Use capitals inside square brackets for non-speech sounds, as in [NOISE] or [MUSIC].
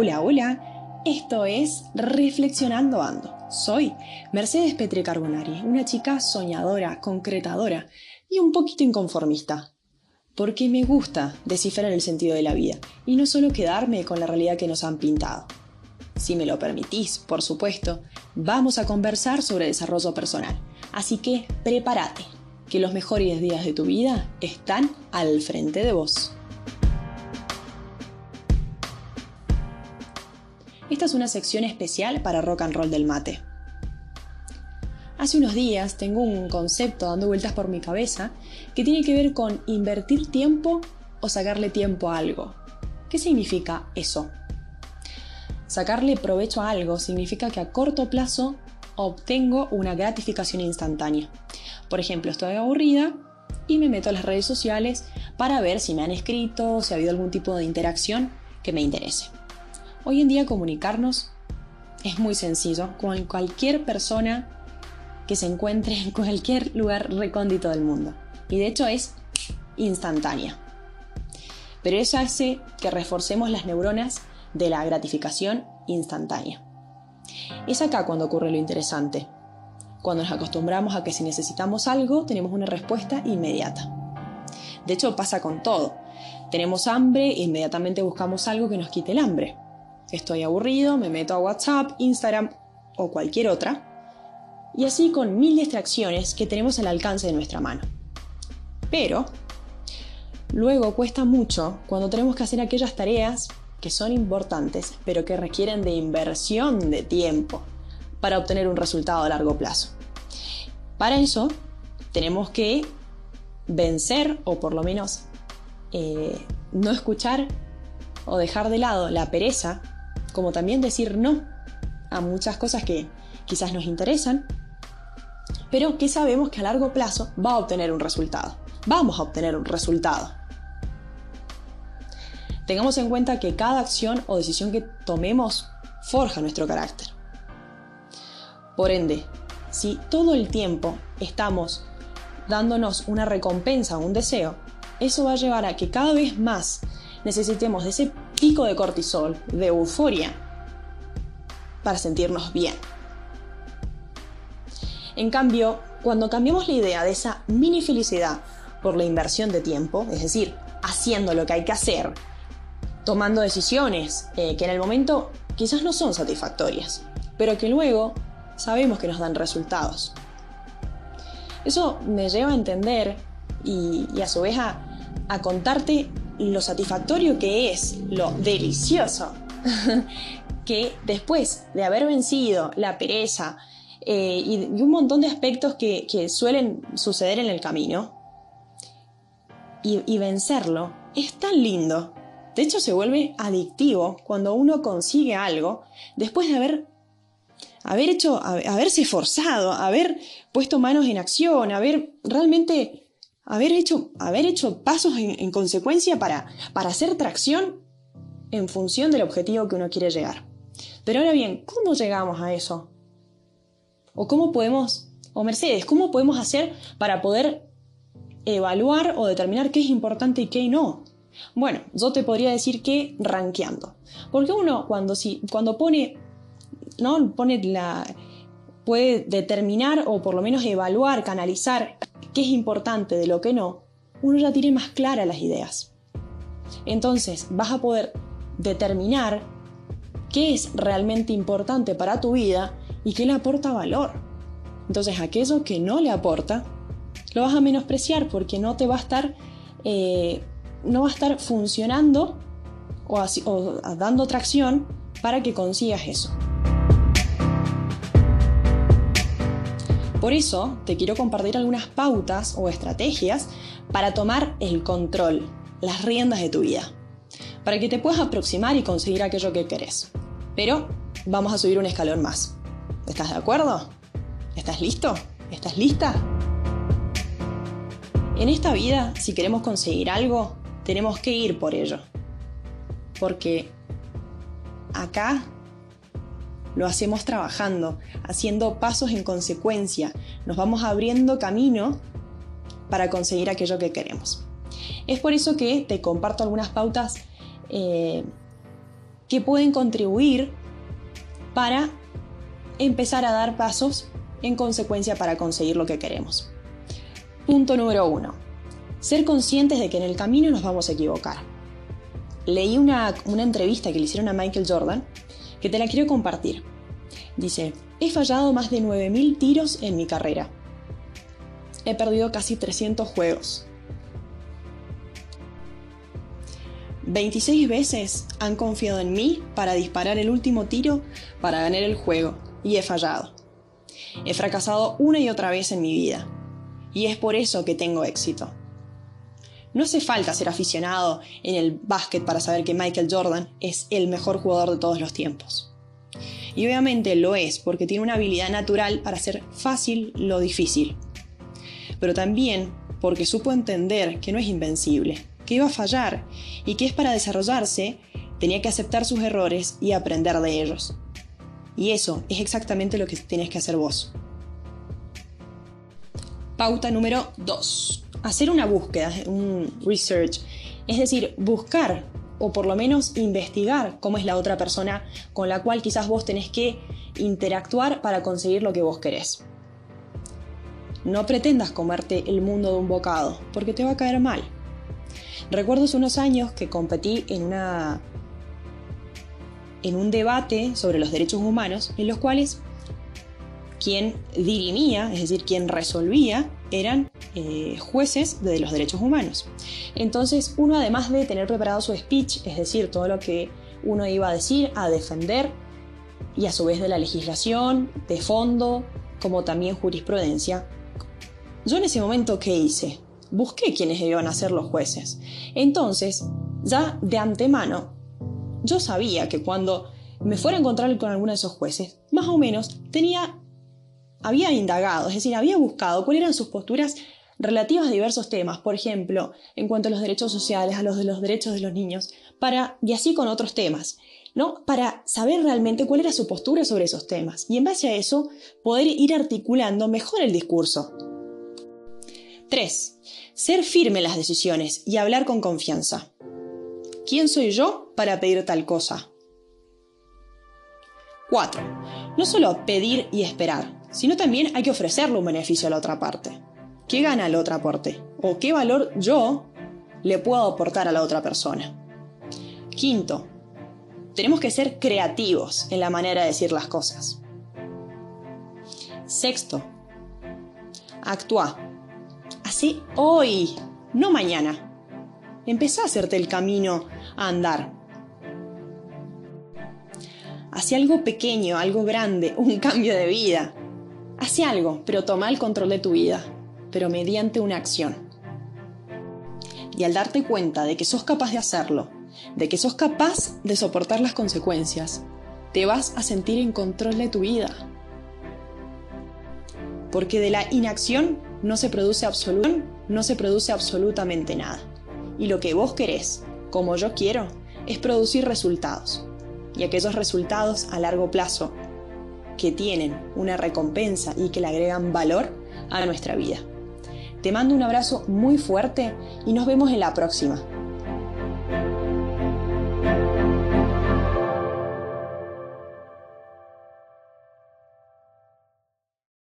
Hola, hola. Esto es Reflexionando Ando. Soy Mercedes Petre Carbonari, una chica soñadora, concretadora y un poquito inconformista. Porque me gusta descifrar el sentido de la vida y no solo quedarme con la realidad que nos han pintado. Si me lo permitís, por supuesto, vamos a conversar sobre desarrollo personal. Así que prepárate, que los mejores días de tu vida están al frente de vos. Esta es una sección especial para rock and roll del mate. Hace unos días tengo un concepto dando vueltas por mi cabeza que tiene que ver con invertir tiempo o sacarle tiempo a algo. ¿Qué significa eso? Sacarle provecho a algo significa que a corto plazo obtengo una gratificación instantánea. Por ejemplo, estoy aburrida y me meto a las redes sociales para ver si me han escrito, si ha habido algún tipo de interacción que me interese. Hoy en día comunicarnos es muy sencillo con cualquier persona que se encuentre en cualquier lugar recóndito del mundo. Y de hecho es instantánea. Pero eso hace que reforcemos las neuronas de la gratificación instantánea. Es acá cuando ocurre lo interesante. Cuando nos acostumbramos a que si necesitamos algo, tenemos una respuesta inmediata. De hecho, pasa con todo. Tenemos hambre e inmediatamente buscamos algo que nos quite el hambre. Estoy aburrido, me meto a WhatsApp, Instagram o cualquier otra. Y así con mil distracciones que tenemos al alcance de nuestra mano. Pero luego cuesta mucho cuando tenemos que hacer aquellas tareas que son importantes, pero que requieren de inversión de tiempo para obtener un resultado a largo plazo. Para eso tenemos que vencer o por lo menos eh, no escuchar o dejar de lado la pereza como también decir no a muchas cosas que quizás nos interesan, pero que sabemos que a largo plazo va a obtener un resultado. Vamos a obtener un resultado. Tengamos en cuenta que cada acción o decisión que tomemos forja nuestro carácter. Por ende, si todo el tiempo estamos dándonos una recompensa o un deseo, eso va a llevar a que cada vez más necesitemos de ese pico de cortisol, de euforia, para sentirnos bien. En cambio, cuando cambiamos la idea de esa mini felicidad por la inversión de tiempo, es decir, haciendo lo que hay que hacer, tomando decisiones eh, que en el momento quizás no son satisfactorias, pero que luego sabemos que nos dan resultados. Eso me lleva a entender y, a su vez a contarte lo satisfactorio que es, lo delicioso, [LAUGHS] que después de haber vencido la pereza eh, y, un montón de aspectos que, suelen suceder en el camino, y, vencerlo, es tan lindo. De hecho, se vuelve adictivo cuando uno consigue algo después de haber, haber hecho, haberse esforzado, haber puesto manos en acción, haber realmente haber hecho, haber hecho pasos en, consecuencia para, para hacer tracción en función del objetivo que uno quiere llegar. Pero ahora bien, ¿cómo llegamos a eso? ¿O cómo podemos, o Mercedes, cómo podemos hacer para poder evaluar o determinar qué es importante y qué no? Bueno, yo te podría decir que rankeando. Porque uno cuando, si, cuando pone, ¿no? pone la, puede determinar o por lo menos evaluar, canalizar qué es importante de lo que no, uno ya tiene más claras las ideas. Entonces vas a poder determinar qué es realmente importante para tu vida y qué le aporta valor. Entonces aquello que no le aporta, lo vas a menospreciar porque no te va a estar, eh, no va a estar funcionando o, o dando tracción para que consigas eso. Por eso te quiero compartir algunas pautas o estrategias para tomar el control, las riendas de tu vida, para que te puedas aproximar y conseguir aquello que querés. Pero vamos a subir un escalón más. ¿Estás de acuerdo? ¿Estás listo? ¿Estás lista? En esta vida, si queremos conseguir algo, tenemos que ir por ello. Porque acá lo hacemos trabajando, haciendo pasos en consecuencia, nos vamos abriendo camino para conseguir aquello que queremos. Es por eso que te comparto algunas pautas eh, que pueden contribuir para empezar a dar pasos en consecuencia para conseguir lo que queremos. Punto número uno. Ser conscientes de que en el camino nos vamos a equivocar. Leí una, una entrevista que le hicieron a Michael Jordan que te la quiero compartir. Dice, he fallado más de 9.000 tiros en mi carrera. He perdido casi 300 juegos. 26 veces han confiado en mí para disparar el último tiro para ganar el juego y he fallado. He fracasado una y otra vez en mi vida y es por eso que tengo éxito. No hace falta ser aficionado en el básquet para saber que Michael Jordan es el mejor jugador de todos los tiempos. Y obviamente lo es porque tiene una habilidad natural para hacer fácil lo difícil. Pero también porque supo entender que no es invencible, que iba a fallar y que es para desarrollarse tenía que aceptar sus errores y aprender de ellos. Y eso es exactamente lo que tienes que hacer vos. Pauta número 2. Hacer una búsqueda, un research. Es decir, buscar o por lo menos investigar cómo es la otra persona con la cual quizás vos tenés que interactuar para conseguir lo que vos querés. No pretendas comerte el mundo de un bocado, porque te va a caer mal. Recuerdo hace unos años que competí en una en un debate sobre los derechos humanos en los cuales quien dirimía, es decir, quien resolvía, eran eh, jueces de los derechos humanos. Entonces, uno además de tener preparado su speech, es decir, todo lo que uno iba a decir, a defender, y a su vez de la legislación, de fondo, como también jurisprudencia, yo en ese momento, ¿qué hice? Busqué quiénes iban a ser los jueces. Entonces, ya de antemano, yo sabía que cuando me fuera a encontrar con alguno de esos jueces, más o menos tenía había indagado, es decir, había buscado cuáles eran sus posturas relativas a diversos temas, por ejemplo, en cuanto a los derechos sociales, a los de los derechos de los niños, para, y así con otros temas, ¿no? Para saber realmente cuál era su postura sobre esos temas y en base a eso poder ir articulando mejor el discurso. 3. Ser firme en las decisiones y hablar con confianza. ¿Quién soy yo para pedir tal cosa? 4. No solo pedir y esperar, sino también hay que ofrecerle un beneficio a la otra parte. ¿Qué gana el otro aporte? ¿O qué valor yo le puedo aportar a la otra persona? Quinto, tenemos que ser creativos en la manera de decir las cosas. Sexto, actúa. Así hoy, no mañana. Empezá a hacerte el camino a andar. Hacia algo pequeño, algo grande, un cambio de vida. Algo, pero toma el control de tu vida, pero mediante una acción. Y al darte cuenta de que sos capaz de hacerlo, de que sos capaz de soportar las consecuencias, te vas a sentir en control de tu vida. Porque de la inacción no se produce no se produce absolutamente nada. Y lo que vos querés, como yo quiero, es producir resultados. Y aquellos resultados a largo plazo que tienen una recompensa y que le agregan valor a nuestra vida. Te mando un abrazo muy fuerte y nos vemos en la próxima.